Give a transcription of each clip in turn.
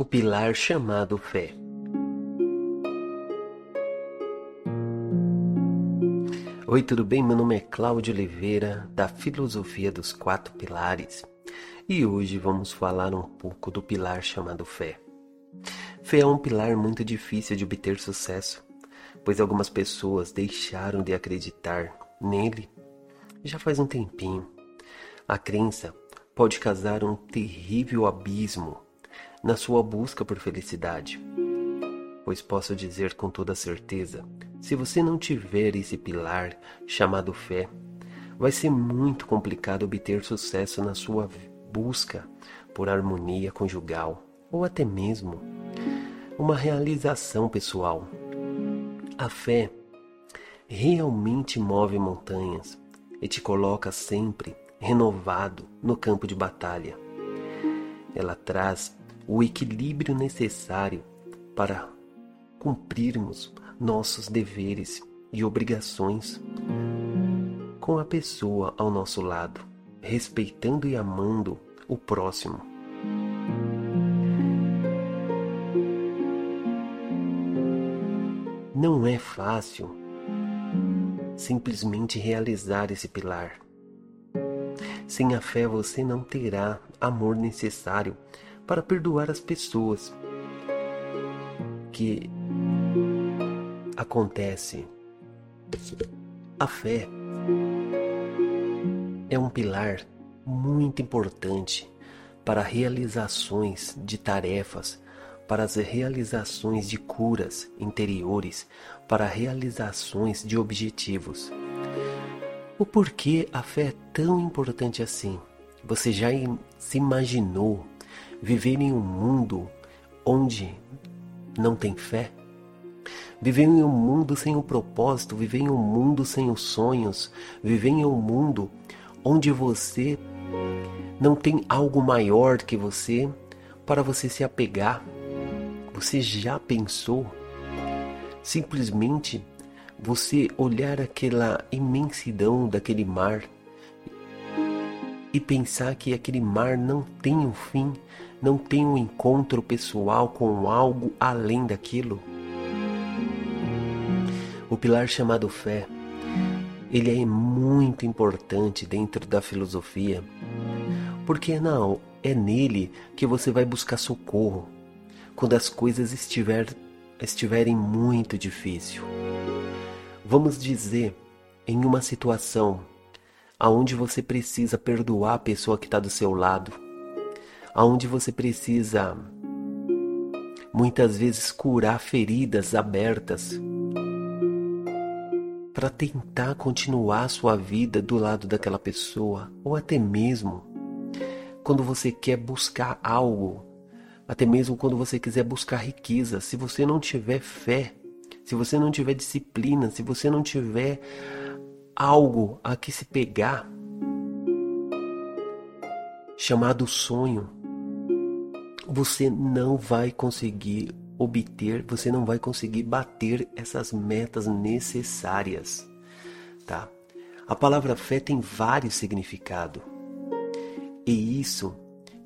O pilar chamado fé. Oi, tudo bem? Meu nome é Cláudio Oliveira, da Filosofia dos Quatro Pilares, e hoje vamos falar um pouco do pilar chamado fé. Fé é um pilar muito difícil de obter sucesso, pois algumas pessoas deixaram de acreditar nele já faz um tempinho. A crença pode causar um terrível abismo na sua busca por felicidade. Pois posso dizer com toda certeza: se você não tiver esse pilar chamado fé, vai ser muito complicado obter sucesso na sua busca por harmonia conjugal ou até mesmo uma realização pessoal. A fé realmente move montanhas e te coloca sempre renovado no campo de batalha. Ela traz o equilíbrio necessário para cumprirmos nossos deveres e obrigações com a pessoa ao nosso lado, respeitando e amando o próximo. Não é fácil simplesmente realizar esse pilar. Sem a fé você não terá amor necessário para perdoar as pessoas. Que acontece. A fé é um pilar muito importante para realizações de tarefas, para as realizações de curas interiores, para realizações de objetivos. O porquê a fé é tão importante assim? Você já se imaginou viver em um mundo onde não tem fé? Viver em um mundo sem um propósito, viver em um mundo sem os sonhos, viver em um mundo onde você não tem algo maior que você para você se apegar. Você já pensou? Simplesmente você olhar aquela imensidão daquele mar e pensar que aquele mar não tem um fim, não tem um encontro pessoal com algo além daquilo. O pilar chamado fé, ele é muito importante dentro da filosofia, porque não é nele que você vai buscar socorro quando as coisas estiver, estiverem muito difíceis. Vamos dizer, em uma situação aonde você precisa perdoar a pessoa que está do seu lado, aonde você precisa muitas vezes curar feridas abertas para tentar continuar sua vida do lado daquela pessoa, ou até mesmo quando você quer buscar algo, até mesmo quando você quiser buscar riqueza, se você não tiver fé, se você não tiver disciplina, se você não tiver algo a que se pegar, chamado sonho, você não vai conseguir obter, você não vai conseguir bater essas metas necessárias, tá? A palavra fé tem vários significados. E isso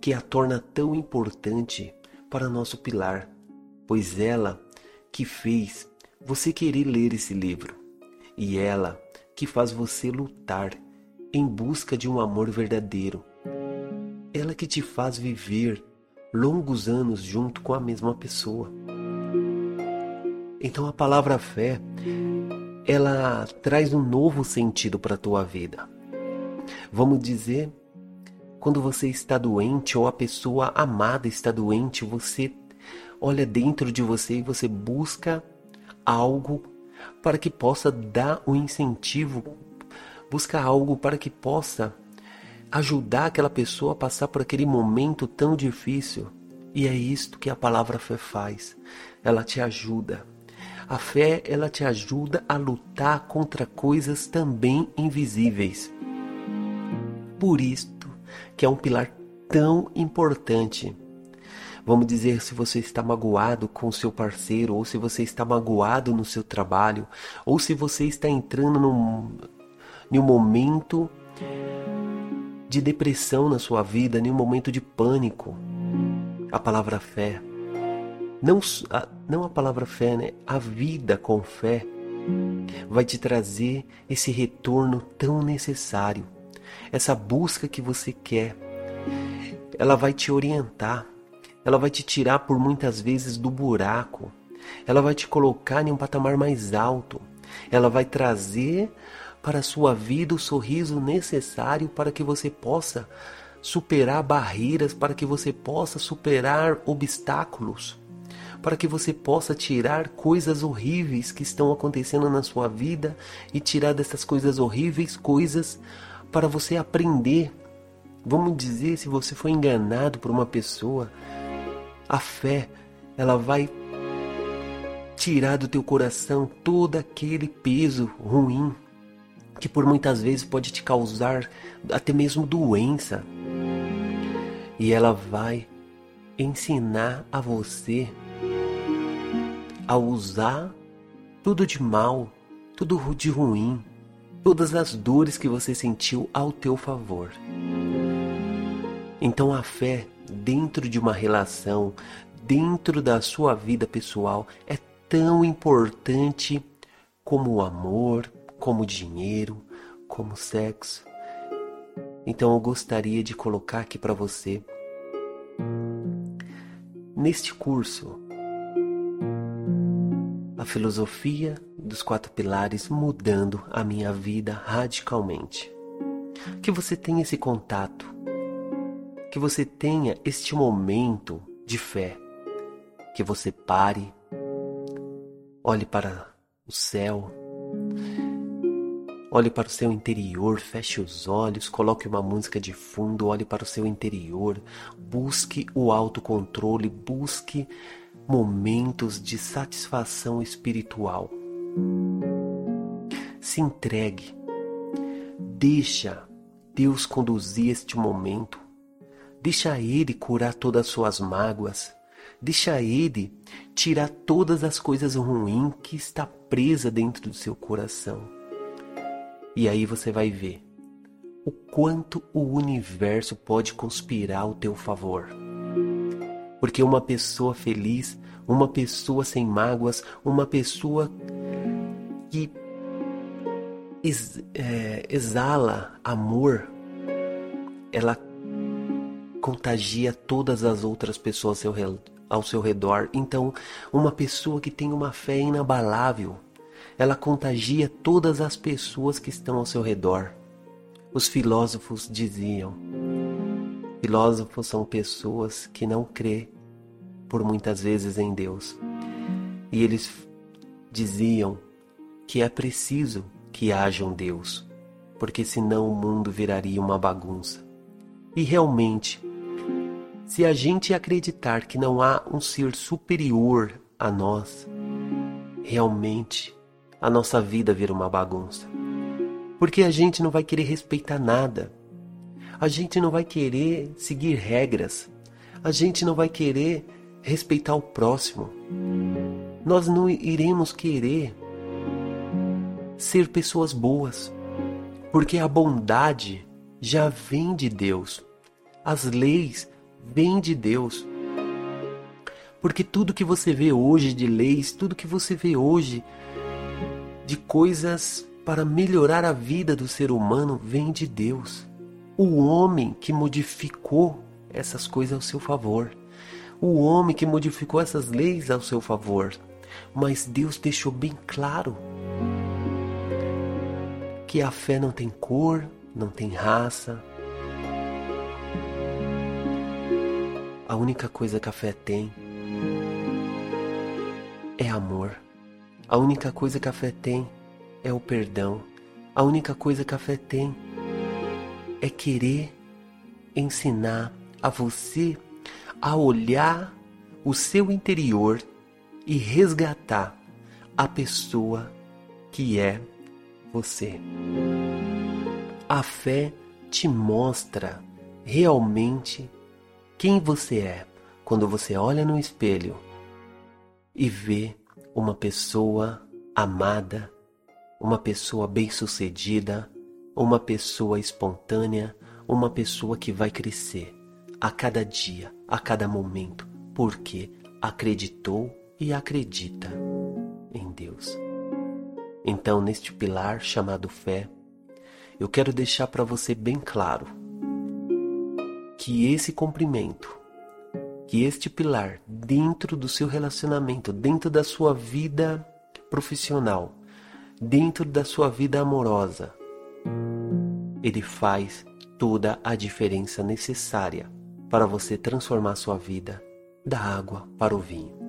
que a torna tão importante para nosso pilar, pois ela que fez você querer ler esse livro e ela que faz você lutar em busca de um amor verdadeiro. Ela que te faz viver longos anos junto com a mesma pessoa. Então a palavra fé, ela traz um novo sentido para a tua vida. Vamos dizer, quando você está doente ou a pessoa amada está doente, você olha dentro de você e você busca algo para que possa dar um incentivo, buscar algo para que possa ajudar aquela pessoa a passar por aquele momento tão difícil. E é isto que a palavra fé faz. Ela te ajuda. A fé, ela te ajuda a lutar contra coisas também invisíveis. Por isto que é um pilar tão importante Vamos dizer se você está magoado com seu parceiro, ou se você está magoado no seu trabalho, ou se você está entrando num, num momento de depressão na sua vida, em um momento de pânico. A palavra fé, Não a, não a palavra fé, né? A vida com fé vai te trazer esse retorno tão necessário. Essa busca que você quer. Ela vai te orientar. Ela vai te tirar por muitas vezes do buraco. Ela vai te colocar em um patamar mais alto. Ela vai trazer para a sua vida o sorriso necessário para que você possa superar barreiras, para que você possa superar obstáculos, para que você possa tirar coisas horríveis que estão acontecendo na sua vida e tirar dessas coisas horríveis coisas para você aprender. Vamos dizer, se você foi enganado por uma pessoa, a fé, ela vai tirar do teu coração todo aquele peso ruim que por muitas vezes pode te causar até mesmo doença. E ela vai ensinar a você a usar tudo de mal, tudo de ruim, todas as dores que você sentiu ao teu favor. Então a fé dentro de uma relação, dentro da sua vida pessoal, é tão importante como o amor, como dinheiro, como sexo. Então eu gostaria de colocar aqui para você neste curso a filosofia dos quatro pilares mudando a minha vida radicalmente. Que você tenha esse contato, que você tenha este momento de fé, que você pare, olhe para o céu, olhe para o seu interior, feche os olhos, coloque uma música de fundo, olhe para o seu interior, busque o autocontrole, busque momentos de satisfação espiritual. Se entregue. Deixa Deus conduzir este momento. Deixa Ele curar todas as suas mágoas. Deixa Ele tirar todas as coisas ruins que está presa dentro do seu coração. E aí você vai ver o quanto o universo pode conspirar ao teu favor. Porque uma pessoa feliz, uma pessoa sem mágoas, uma pessoa que é, exala amor, ela contagia todas as outras pessoas ao seu, ao seu redor. Então, uma pessoa que tem uma fé inabalável, ela contagia todas as pessoas que estão ao seu redor. Os filósofos diziam: filósofos são pessoas que não crê por muitas vezes em Deus. E eles diziam que é preciso que haja um Deus, porque senão o mundo viraria uma bagunça. E realmente, se a gente acreditar que não há um ser superior a nós, realmente a nossa vida vira uma bagunça. Porque a gente não vai querer respeitar nada. A gente não vai querer seguir regras. A gente não vai querer respeitar o próximo. Nós não iremos querer ser pessoas boas, porque a bondade já vem de Deus. As leis vêm de Deus. Porque tudo que você vê hoje de leis, tudo que você vê hoje de coisas para melhorar a vida do ser humano vem de Deus. O homem que modificou essas coisas ao seu favor o homem que modificou essas leis ao seu favor. Mas Deus deixou bem claro que a fé não tem cor, não tem raça. A única coisa que a fé tem é amor. A única coisa que a fé tem é o perdão. A única coisa que a fé tem é querer ensinar a você a olhar o seu interior e resgatar a pessoa que é você. A fé te mostra realmente quem você é quando você olha no espelho e vê uma pessoa amada, uma pessoa bem-sucedida, uma pessoa espontânea, uma pessoa que vai crescer a cada dia, a cada momento, porque acreditou e acredita em Deus. Então, neste pilar chamado fé, eu quero deixar para você bem claro que esse cumprimento, que este pilar dentro do seu relacionamento, dentro da sua vida profissional, dentro da sua vida amorosa, ele faz toda a diferença necessária para você transformar sua vida da água para o vinho.